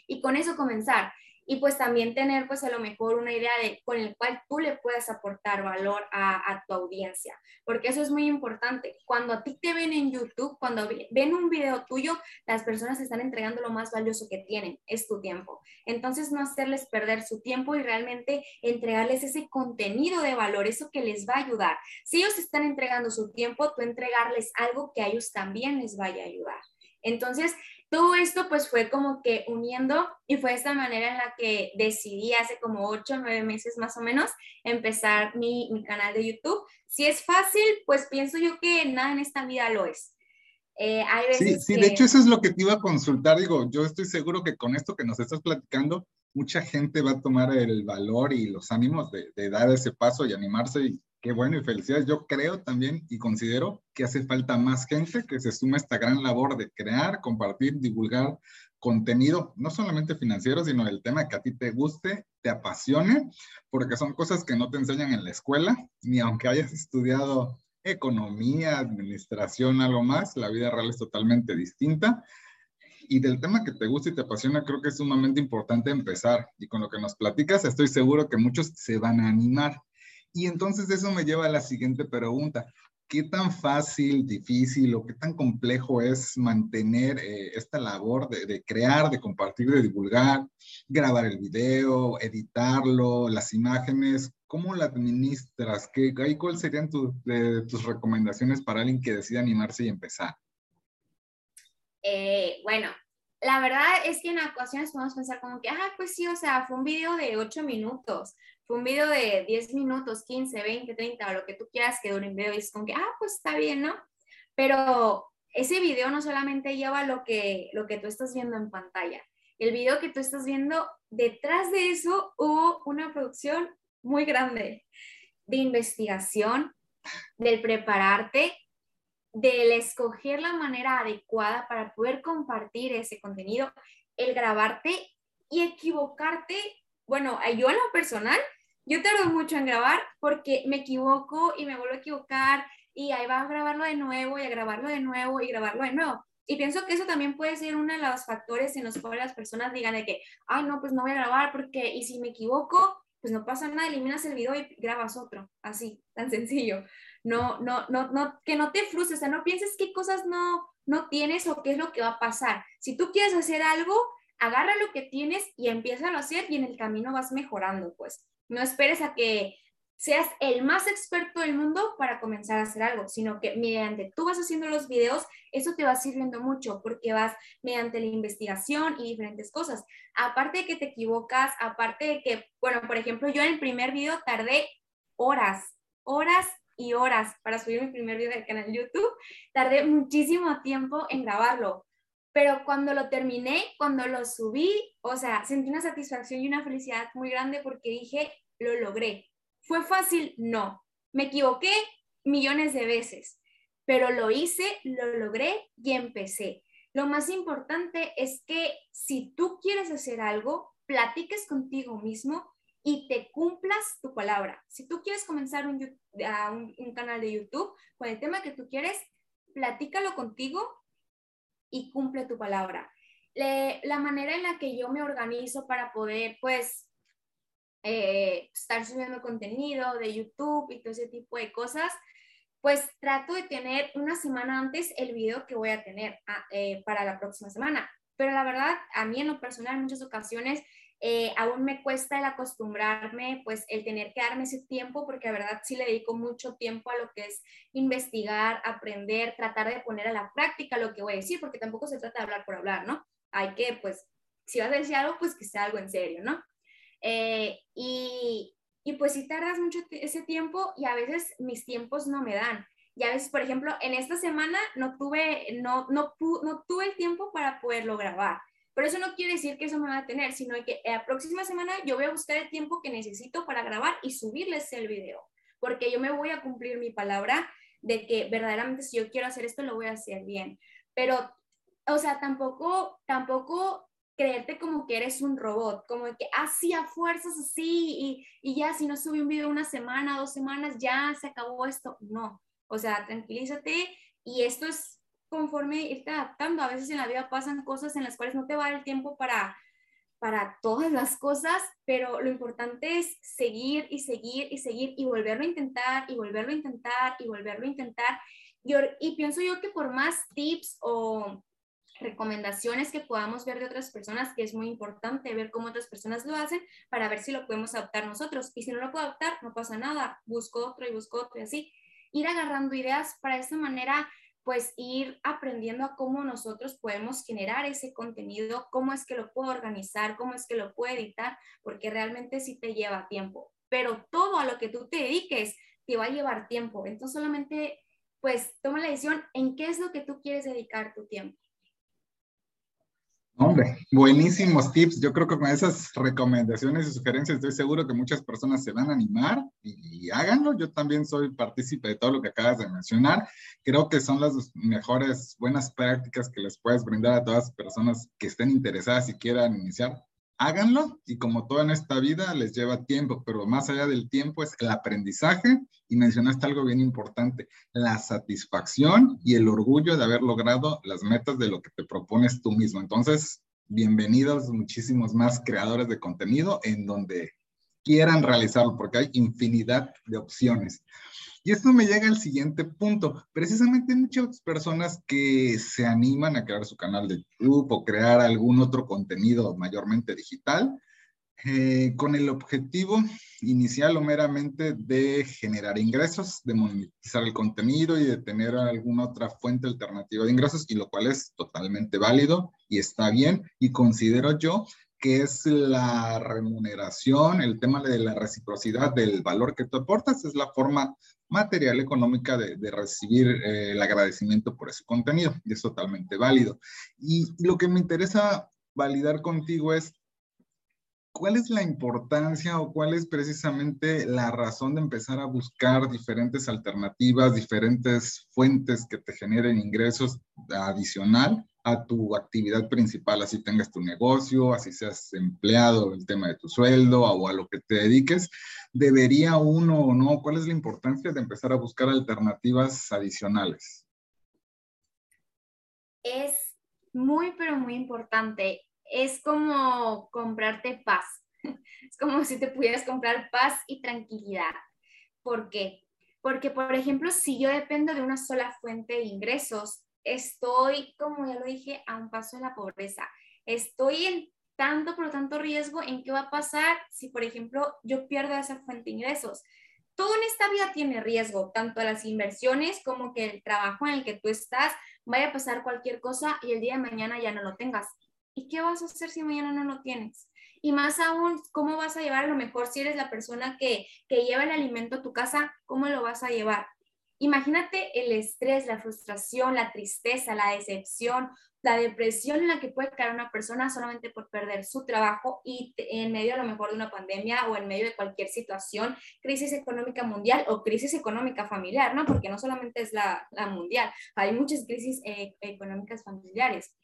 Speaker 2: Y con eso comenzar y pues también tener pues a lo mejor una idea de con el cual tú le puedes aportar valor a, tu audiencia, porque eso es muy importante. Cuando a ti te ven en YouTube, cuando ven un video tuyo, las personas están entregando lo más valioso que tienen, es tu tiempo. Entonces no hacerles perder su tiempo y realmente entregarles ese contenido de valor, eso que les va a ayudar. Si ellos están entregando su tiempo, tú entregarles algo que a ellos también les vaya a ayudar. Entonces, todo esto pues fue como que uniendo y fue esta manera en la que decidí hace como ocho, nueve meses más o menos empezar mi, mi, canal de YouTube. Si es fácil, pues pienso yo que nada en esta vida lo es.
Speaker 1: Eh, hay veces sí, sí, de hecho eso es lo que te iba a consultar. Digo, yo estoy seguro que con esto que nos estás platicando, mucha gente va a tomar el valor y los ánimos de, de dar ese paso y animarse y Qué bueno y felicidades. Yo creo también y considero que hace falta más gente que se sume a esta gran labor de crear, compartir, divulgar contenido, no solamente financiero, sino el tema que a ti te guste, te apasione, porque son cosas que no te enseñan en la escuela, ni aunque hayas estudiado economía, administración, algo más, la vida real es totalmente distinta. Y del tema que te gusta y te apasiona, creo que es sumamente importante empezar. Y con lo que nos platicas, estoy seguro que muchos se van a animar. Y entonces eso me lleva a la siguiente pregunta. ¿Qué tan fácil, difícil o qué tan complejo es mantener eh, esta labor de, crear, de compartir, de divulgar, grabar el video, editarlo, las imágenes? ¿Cómo la administras? ¿Qué, ¿Cuáles serían tus recomendaciones para alguien que decida animarse y empezar?
Speaker 2: Eh, bueno, la verdad es que en ocasiones podemos pensar como que, ah, pues sí, o sea, fue un video de 8 minutos, un video de 10 minutos, 15, 20, 30, o lo que tú quieras que dure un video, y es como que, ah, pues está bien, ¿no? Pero ese video no solamente lleva lo que, lo que tú estás viendo en pantalla, el video que tú estás viendo, detrás de eso hubo una producción muy grande de investigación, del prepararte, del escoger la manera adecuada para poder compartir ese contenido, el grabarte y equivocarte. Bueno, yo en lo personal, yo tardo mucho en grabar porque me equivoco y me vuelvo a equivocar y ahí va a grabarlo de nuevo y a grabarlo de nuevo y grabarlo de nuevo. Y pienso que eso también puede ser uno de los factores en los cuales las personas digan de que, ay, no, pues no voy a grabar porque, y si me equivoco, pues no pasa nada, eliminas el video y grabas otro, así, tan sencillo no, no, no, no, que no te frustres, o sea, no pienses qué cosas no, no tienes o qué es lo que va a pasar. Si tú quieres hacer algo, agarra lo que tienes y empieza a hacer y en el camino vas mejorando, pues. No esperes a que seas el más experto del mundo para comenzar a hacer algo, sino que mediante tú vas haciendo los videos, eso te va sirviendo mucho porque vas mediante la investigación y diferentes cosas. Aparte de que te equivocas, aparte de que, bueno, por ejemplo, yo en el primer video tardé horas, horas y horas para subir mi primer video del canal YouTube. Tardé muchísimo tiempo en grabarlo, pero cuando lo terminé, cuando lo subí, o sea, sentí una satisfacción y una felicidad muy grande porque dije, lo logré ¿Fue fácil? No. Me equivoqué millones de veces, pero lo hice, lo logré y empecé. Lo más importante es que si tú quieres hacer algo, platiques contigo mismo y te cumplas tu palabra. Si tú quieres comenzar un, un, canal de YouTube con el tema que tú quieres, platícalo contigo y cumple tu palabra. la manera en la que yo me organizo para poder, pues, eh, estar subiendo contenido de YouTube y todo ese tipo de cosas, pues trato de tener una semana antes el video que voy a tener ah, eh, para la próxima semana. Pero la verdad, a mí en lo personal, en muchas ocasiones, eh, aún me cuesta el acostumbrarme, pues el tener que darme ese tiempo, porque la verdad sí le dedico mucho tiempo a lo que es investigar, aprender, tratar de poner a la práctica lo que voy a decir, porque tampoco se trata de hablar por hablar, ¿no? Hay que, pues, si vas a decir algo, pues que sea algo en serio, ¿no? Eh, y, y, pues si tardas mucho ese tiempo y a veces mis tiempos no me dan. Y a veces, por ejemplo, en esta semana no tuve, no, no, no tuve el tiempo para poderlo grabar. Pero eso no quiere decir que eso me va a tener, sino que la próxima semana yo voy a buscar el tiempo que necesito para grabar y subirles el video. Porque yo me voy a cumplir mi palabra de que verdaderamente si yo quiero hacer esto, lo voy a hacer bien. Pero, o sea, tampoco, tampoco creerte como que eres un robot, como que así a fuerzas así y, y ya si no subí un video una semana, dos semanas, ya se acabó esto. No, o sea, tranquilízate y esto es conforme irte adaptando. A veces en la vida pasan cosas en las cuales no te va a dar el tiempo para, para todas las cosas, pero lo importante es seguir y seguir y seguir y volverlo a intentar y volverlo a intentar y volverlo a intentar. Y, y pienso yo que por más tips o recomendaciones que podamos ver de otras personas, que es muy importante ver cómo otras personas lo hacen para ver si lo podemos adaptar nosotros. Y si no lo puedo adaptar, no pasa nada, busco otro y busco otro y así. Ir agarrando ideas para esta manera, pues ir aprendiendo a cómo nosotros podemos generar ese contenido, cómo es que lo puedo organizar, cómo es que lo puedo editar, porque realmente sí te lleva tiempo. Pero todo a lo que tú te dediques te va a llevar tiempo. Entonces solamente, pues toma la decisión en qué es lo que tú quieres dedicar tu tiempo.
Speaker 1: Hombre, buenísimos tips. Yo creo que con esas recomendaciones y sugerencias estoy seguro que muchas personas se van a animar y, háganlo. Yo también soy partícipe de todo lo que acabas de mencionar. Creo que son las mejores buenas prácticas que les puedes brindar a todas las personas que estén interesadas y quieran iniciar háganlo y como todo en esta vida les lleva tiempo, pero más allá del tiempo es el aprendizaje y mencionaste algo bien importante, la satisfacción y el orgullo de haber logrado las metas de lo que te propones tú mismo. Entonces, bienvenidos muchísimos más creadores de contenido en donde quieran realizarlo, porque hay infinidad de opciones. Y esto me llega al siguiente punto. Precisamente muchas personas que se animan a crear su canal de YouTube o crear algún otro contenido mayormente digital, eh, con el objetivo inicial o meramente de generar ingresos, de monetizar el contenido y de tener alguna otra fuente alternativa de ingresos, y lo cual es totalmente válido y está bien. Y considero yo que es la remuneración, el tema de la reciprocidad del valor que tú aportas, es la forma material económica de, recibir eh, el agradecimiento por ese contenido y es totalmente válido. Y lo que me interesa validar contigo es cuál es la importancia o cuál es precisamente la razón de empezar a buscar diferentes alternativas, diferentes fuentes que te generen ingresos adicional a tu actividad principal, así tengas tu negocio, así seas empleado, el tema de tu sueldo o a lo que te dediques, ¿debería uno o no? ¿Cuál es la importancia de empezar a buscar alternativas adicionales?
Speaker 2: Es muy, pero muy importante. Es como comprarte paz. Es como si te pudieras comprar paz y tranquilidad. ¿Por qué? Porque, por ejemplo, si yo dependo de una sola fuente de ingresos, estoy, como ya lo dije, a un paso de la pobreza. Estoy en tanto, pero tanto riesgo en qué va a pasar si, por ejemplo, yo pierdo esa fuente de ingresos. todo en esta vida tiene riesgo, tanto las inversiones como que el trabajo en el que tú estás vaya a pasar cualquier cosa y el día de mañana ya no lo tengas. ¿Y qué vas a hacer si mañana no lo tienes? Y más aún, ¿cómo vas a llevar a lo mejor si eres la persona que, que lleva el alimento a tu casa? ¿Cómo lo vas a llevar? Imagínate el estrés, la frustración, la tristeza, la decepción, la depresión en la que puede caer una persona solamente por perder su trabajo y en medio a lo mejor de una pandemia o en medio de cualquier situación, crisis económica mundial o crisis económica familiar, ¿no? Porque no solamente es la, mundial, hay muchas crisis eh, económicas familiares.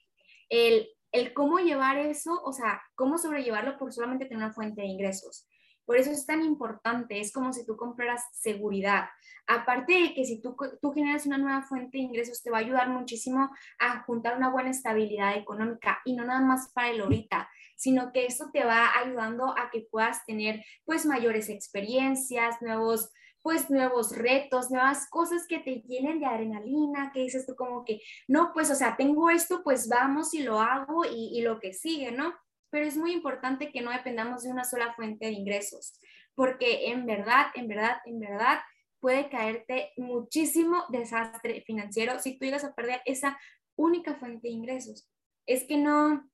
Speaker 2: El, el cómo llevar eso, o sea, cómo sobrellevarlo por solamente tener una fuente de ingresos. Por eso es tan importante, es como si tú compraras seguridad. Aparte de que si tú, tú generas una nueva fuente de ingresos, te va a ayudar muchísimo a juntar una buena estabilidad económica y no nada más para el ahorita, sino que esto te va ayudando a que puedas tener pues mayores experiencias, nuevos pues nuevos retos, nuevas cosas que te llenen de adrenalina, que dices tú como que, no, pues o sea, tengo esto, pues vamos y lo hago y, y lo que sigue, ¿no? Pero es muy importante que no dependamos de una sola fuente de ingresos, porque en verdad, en verdad, en verdad puede caerte muchísimo desastre financiero si tú llegas a perder esa única fuente de ingresos. Es que no,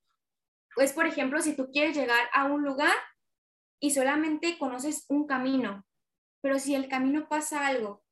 Speaker 2: pues por ejemplo, si tú quieres llegar a un lugar y solamente conoces un camino, pero si el camino pasa algo,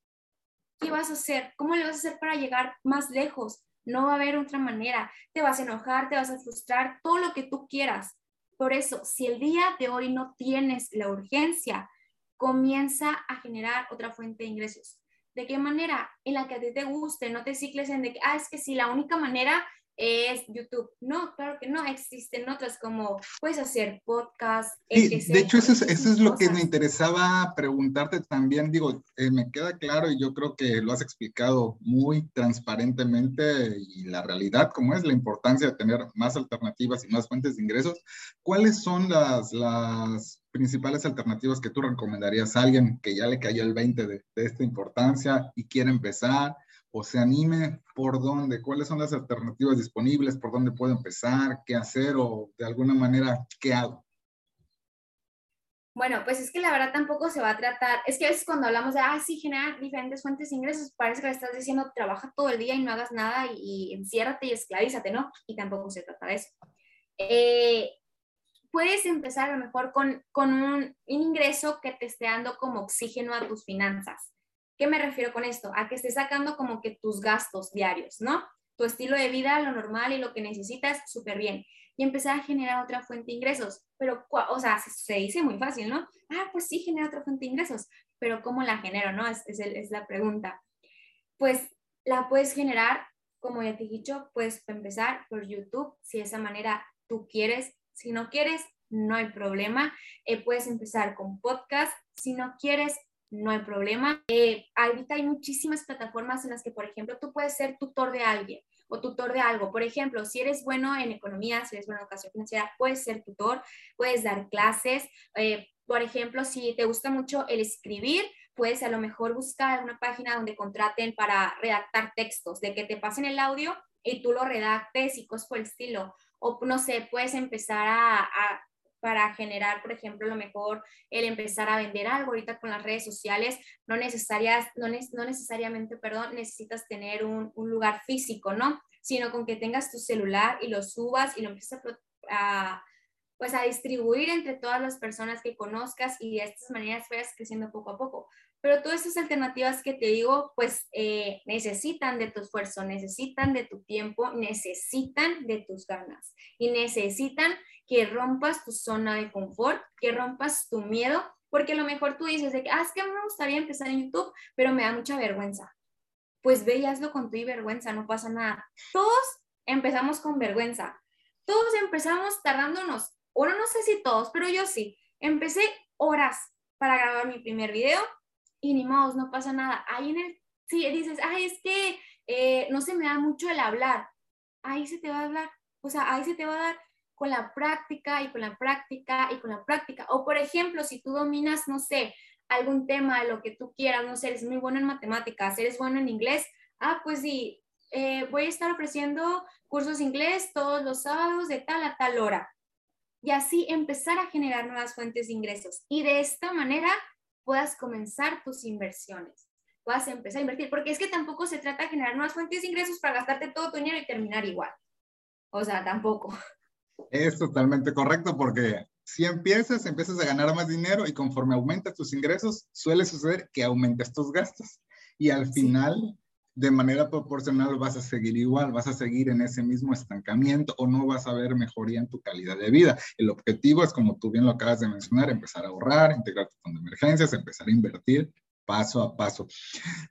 Speaker 2: ¿qué vas a hacer? ¿Cómo le vas a hacer para llegar más lejos? No va a haber otra manera. Te vas a enojar, te vas a frustrar, todo lo que tú quieras. Por eso, si el día de hoy no tienes la urgencia, comienza a generar otra fuente de ingresos. ¿De qué manera? En la que a ti te guste, no te cicles en de que, ah, es que si la única manera es YouTube. No, claro que no, existen otras como puedes hacer podcast.
Speaker 1: de hecho, eso es, eso es lo que me interesaba preguntarte también. Digo, eh, me queda claro y yo creo que lo has explicado muy transparentemente y la realidad, como es la importancia de tener más alternativas y más fuentes de ingresos. ¿Cuáles son las, las principales alternativas que tú recomendarías a alguien que ya le cayó el 20 de, de esta importancia y quiere empezar? O se anime por dónde, cuáles son las alternativas disponibles, por dónde puedo empezar, qué hacer o de alguna manera qué hago.
Speaker 2: Bueno, pues es que la verdad tampoco se va a tratar, es que a veces cuando hablamos de, ah, sí, generar diferentes fuentes de ingresos, parece que le estás diciendo, trabaja todo el día y no hagas nada y, enciérrate y esclavízate, ¿no? Y tampoco se trata de eso. Eh, puedes empezar a lo mejor con, con un ingreso que te esté dando como oxígeno a tus finanzas. ¿Qué me refiero con esto? A que estés sacando como que tus gastos diarios, ¿no? Tu estilo de vida, lo normal y lo que necesitas, súper bien. Y empezar a generar otra fuente de ingresos. Pero, o sea, se, dice muy fácil, ¿no? Ah, pues sí, genera otra fuente de ingresos. Pero ¿cómo la genero, no? Es, es, la pregunta. Pues la puedes generar, como ya te he dicho, puedes empezar por YouTube, si de esa manera tú quieres. Si no quieres, no hay problema. Eh, puedes empezar con podcast. Si no quieres, no hay problema. Eh, ahorita hay muchísimas plataformas en las que, por ejemplo, tú puedes ser tutor de alguien o tutor de algo. Por ejemplo, si eres bueno en economía, si eres bueno en educación financiera, puedes ser tutor, puedes dar clases. Eh, por ejemplo, si te gusta mucho el escribir, puedes a lo mejor buscar una página donde contraten para redactar textos, de que te pasen el audio y tú lo redactes y cosas por el estilo. O no sé, puedes empezar a para generar, por ejemplo, lo mejor el empezar a vender algo ahorita con las redes sociales, no, necesarias, no, no necesariamente, perdón, necesitas tener un, un, lugar físico, ¿no? Sino con que tengas tu celular y lo subas y lo empieces a, pues a distribuir entre todas las personas que conozcas y de estas maneras vayas creciendo poco a poco. Pero todas estas alternativas que te digo, pues eh, necesitan de tu esfuerzo, necesitan de tu tiempo, necesitan de tus ganas y necesitan que rompas tu zona de confort, que rompas tu miedo, porque a lo mejor tú dices de que, ah, es que me gustaría empezar en YouTube, pero me da mucha vergüenza. Pues ve y hazlo con tu y vergüenza, no pasa nada. Todos empezamos con vergüenza. Todos empezamos tardándonos, bueno, no sé si todos, pero yo sí. Empecé horas para grabar mi primer video y ni modo, no pasa nada. Ahí en el, sí, dices, ay, es que eh, no se me da mucho el hablar. Ahí se te va a hablar, o sea, ahí se te va a dar con la práctica y con la práctica y con la práctica. O por ejemplo, si tú dominas, no sé, algún tema, lo que tú quieras, no sé, eres muy bueno en matemáticas, eres bueno en inglés, ah, pues sí, eh, voy a estar ofreciendo cursos de inglés todos los sábados de tal a tal hora. Y así empezar a generar nuevas fuentes de ingresos. Y de esta manera puedas comenzar tus inversiones, puedas empezar a invertir, porque es que tampoco se trata de generar nuevas fuentes de ingresos para gastarte todo tu dinero y terminar igual. O sea, tampoco.
Speaker 1: Es totalmente correcto porque si empiezas, empiezas a ganar más dinero y conforme aumentas tus ingresos, suele suceder que aumentas tus gastos. Y al final, de manera proporcional, vas a seguir igual, vas a seguir en ese mismo estancamiento o no vas a ver mejoría en tu calidad de vida. El objetivo es, como tú bien lo acabas de mencionar, empezar a ahorrar, integrar tu fondo de emergencias, empezar a invertir paso a paso.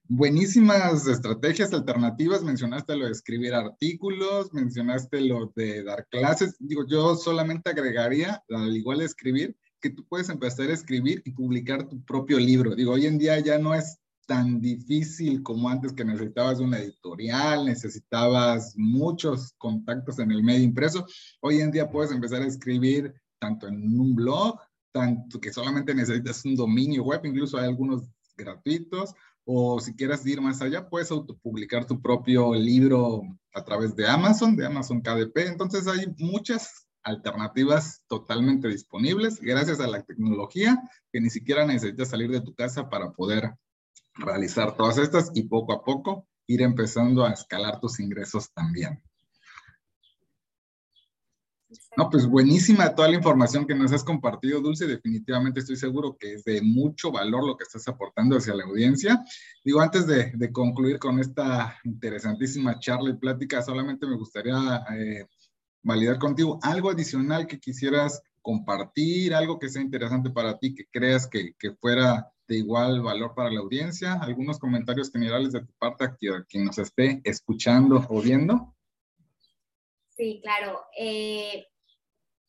Speaker 1: Buenísimas estrategias alternativas. Mencionaste lo de escribir artículos, mencionaste lo de dar clases. Digo, yo solamente agregaría, al igual de escribir, que tú puedes empezar a escribir y publicar tu propio libro. Digo, hoy en día ya no es tan difícil como antes que necesitabas una editorial, necesitabas muchos contactos en el medio impreso. Hoy en día puedes empezar a escribir tanto en un blog, tanto que solamente necesitas un dominio web, incluso hay algunos gratuitos, o si quieres ir más allá, puedes autopublicar tu propio libro a través de Amazon, de Amazon KDP. Entonces hay muchas alternativas totalmente disponibles gracias a la tecnología que ni siquiera necesitas salir de tu casa para poder realizar todas estas y poco a poco ir empezando a escalar tus ingresos también. No, pues buenísima toda la información que nos has compartido, Dulce. Definitivamente estoy seguro que es de mucho valor lo que estás aportando hacia la audiencia. Digo, antes de, concluir con esta interesantísima charla y plática, solamente me gustaría eh, validar contigo algo adicional que quisieras compartir, algo que sea interesante para ti, que creas que, que fuera de igual valor para la audiencia. Algunos comentarios generales de tu parte a quien nos esté escuchando o viendo.
Speaker 2: Sí, claro. Eh,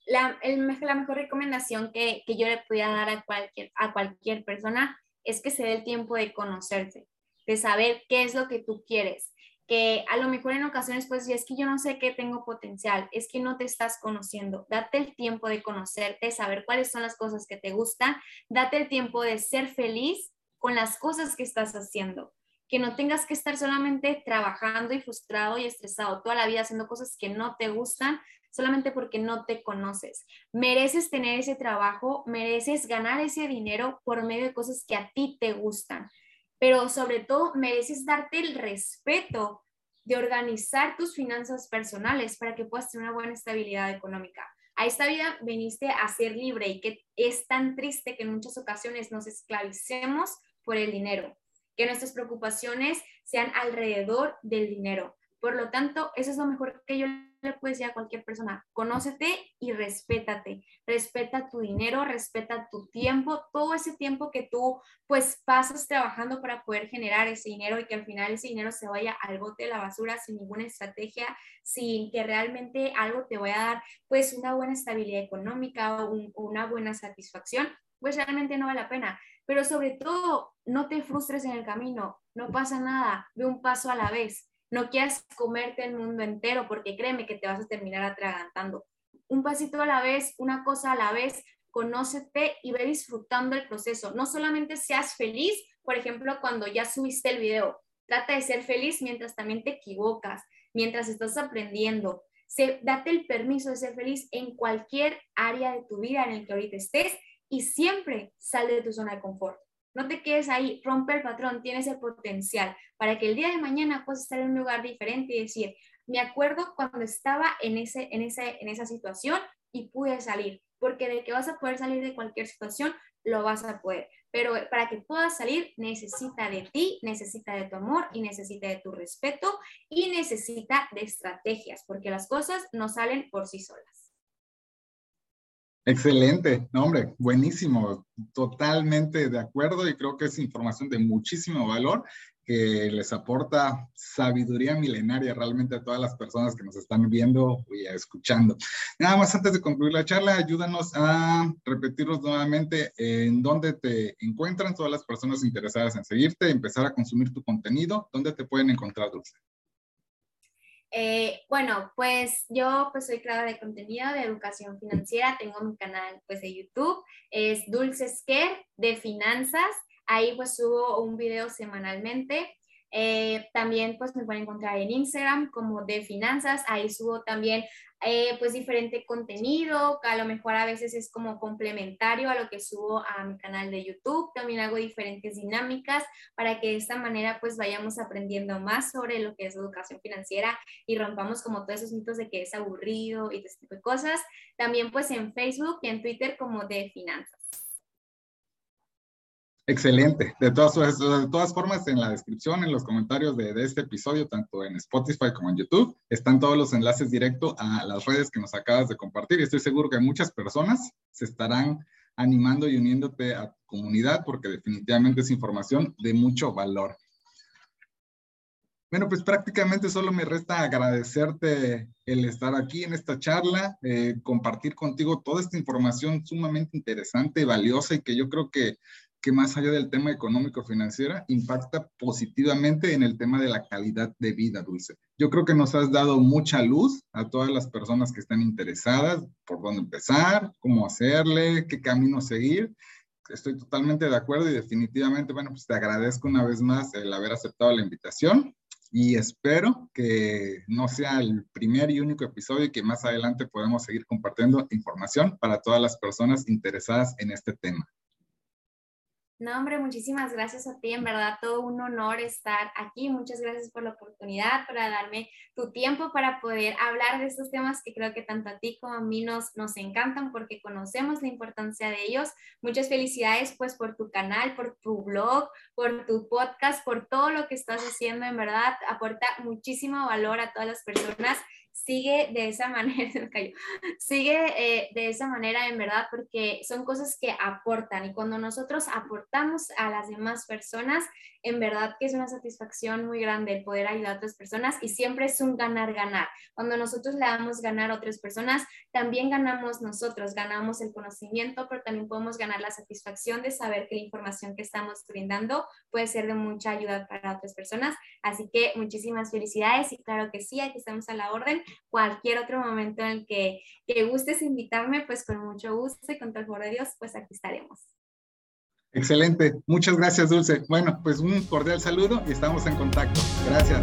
Speaker 2: la, la, mejor recomendación que, que, yo le pudiera dar a cualquier, a cualquier persona es que se dé el tiempo de conocerse, de saber qué es lo que tú quieres. Que a lo mejor en ocasiones pues es que yo no sé qué tengo potencial, es que no te estás conociendo. Date el tiempo de conocerte, saber cuáles son las cosas que te gustan, date el tiempo de ser feliz con las cosas que estás haciendo que no tengas que estar solamente trabajando y frustrado y estresado toda la vida haciendo cosas que no te gustan solamente porque no te conoces. Mereces tener ese trabajo, mereces ganar ese dinero por medio de cosas que a ti te gustan, pero sobre todo mereces darte el respeto de organizar tus finanzas personales para que puedas tener una buena estabilidad económica. A esta vida viniste a ser libre y que es tan triste que en muchas ocasiones nos esclavicemos por el dinero que nuestras preocupaciones sean alrededor del dinero. Por lo tanto, eso es lo mejor que yo le puedo decir a cualquier persona. Conócete y respétate. Respeta tu dinero, respeta tu tiempo, todo ese tiempo que tú pues pasas trabajando para poder generar ese dinero y que al final ese dinero se vaya al bote de la basura sin ninguna estrategia, sin que realmente algo te vaya a dar pues una buena estabilidad económica o una buena satisfacción, pues realmente no vale la pena. Pero sobre todo, no te frustres en el camino, no pasa nada, ve un paso a la vez. No quieras comerte el mundo entero porque créeme que te vas a terminar atragantando. Un pasito a la vez, una cosa a la vez, conócete y ve disfrutando el proceso. No solamente seas feliz, por ejemplo, cuando ya subiste el video, trata de ser feliz mientras también te equivocas, mientras estás aprendiendo. date el permiso de ser feliz en cualquier área de tu vida en el que ahorita estés y siempre sale de tu zona de confort. No te quedes ahí, rompe el patrón, tienes el potencial para que el día de mañana puedas estar en un lugar diferente y decir, me acuerdo cuando estaba en, ese, en, ese, en esa situación y pude salir, porque de que vas a poder salir de cualquier situación, lo vas a poder. Pero para que puedas salir, necesita de ti, necesita de tu amor y necesita de tu respeto y necesita de estrategias, porque las cosas no salen por sí solas.
Speaker 1: Excelente, no, hombre, buenísimo, totalmente de acuerdo y creo que es información de muchísimo valor que les aporta sabiduría milenaria realmente a todas las personas que nos están viendo y escuchando. Nada más antes de concluir la charla, ayúdanos a repetirnos nuevamente en dónde te encuentran todas las personas interesadas en seguirte, empezar a consumir tu contenido, dónde te pueden encontrar, Dulce.
Speaker 2: Eh, bueno, pues yo pues soy creadora de contenido de educación financiera, tengo mi canal pues de YouTube, es Dulce Scare de finanzas, ahí pues subo un video semanalmente. Eh, también pues me pueden encontrar en Instagram como de finanzas, ahí subo también eh, pues diferente contenido, a lo mejor a veces es como complementario a lo que subo a mi canal de YouTube. También hago diferentes dinámicas para que de esta manera pues vayamos aprendiendo más sobre lo que es educación financiera y rompamos como todos esos mitos de que es aburrido y este tipo de cosas. También pues en Facebook y en Twitter como de finanzas.
Speaker 1: Excelente. De todas, de todas formas, en la descripción, en los comentarios de, de, este episodio, tanto en Spotify como en YouTube, están todos los enlaces directos a las redes que nos acabas de compartir. Y estoy seguro que muchas personas se estarán animando y uniéndote a tu comunidad porque definitivamente es información de mucho valor. Bueno, pues prácticamente solo me resta agradecerte el estar aquí en esta charla, eh, compartir contigo toda esta información sumamente interesante, valiosa y que yo creo que que más allá del tema económico-financiera, impacta positivamente en el tema de la calidad de vida, Dulce. Yo creo que nos has dado mucha luz a todas las personas que están interesadas, por dónde empezar, cómo hacerle, qué camino seguir. Estoy totalmente de acuerdo y definitivamente, bueno, pues te agradezco una vez más el haber aceptado la invitación y espero que no sea el primer y único episodio y que más adelante podamos seguir compartiendo información para todas las personas interesadas en este tema.
Speaker 2: No, hombre, muchísimas gracias a ti. En verdad, todo un honor estar aquí. Muchas gracias por la oportunidad, para darme tu tiempo para poder hablar de estos temas que creo que tanto a ti como a mí nos, nos encantan porque conocemos la importancia de ellos. Muchas felicidades pues por tu canal, por tu blog, por tu podcast, por todo lo que estás haciendo. En verdad, aporta muchísimo valor a todas las personas sigue de esa manera, se me cayó, sigue eh, de esa manera en verdad porque son cosas que aportan y cuando nosotros aportamos a las demás personas, en verdad que es una satisfacción muy grande el poder ayudar a otras personas y siempre es un ganar-ganar. Cuando nosotros le damos ganar a otras personas, también ganamos nosotros, ganamos el conocimiento, pero también podemos ganar la satisfacción de saber que la información que estamos brindando puede ser de mucha ayuda para otras personas. Así que muchísimas felicidades y claro que sí, aquí estamos a la orden cualquier otro momento en que, que gustes invitarme, pues con mucho gusto y con todo el favor de Dios, pues aquí estaremos.
Speaker 1: Excelente. Muchas gracias, Dulce. Bueno, pues un cordial saludo y estamos en contacto. Gracias.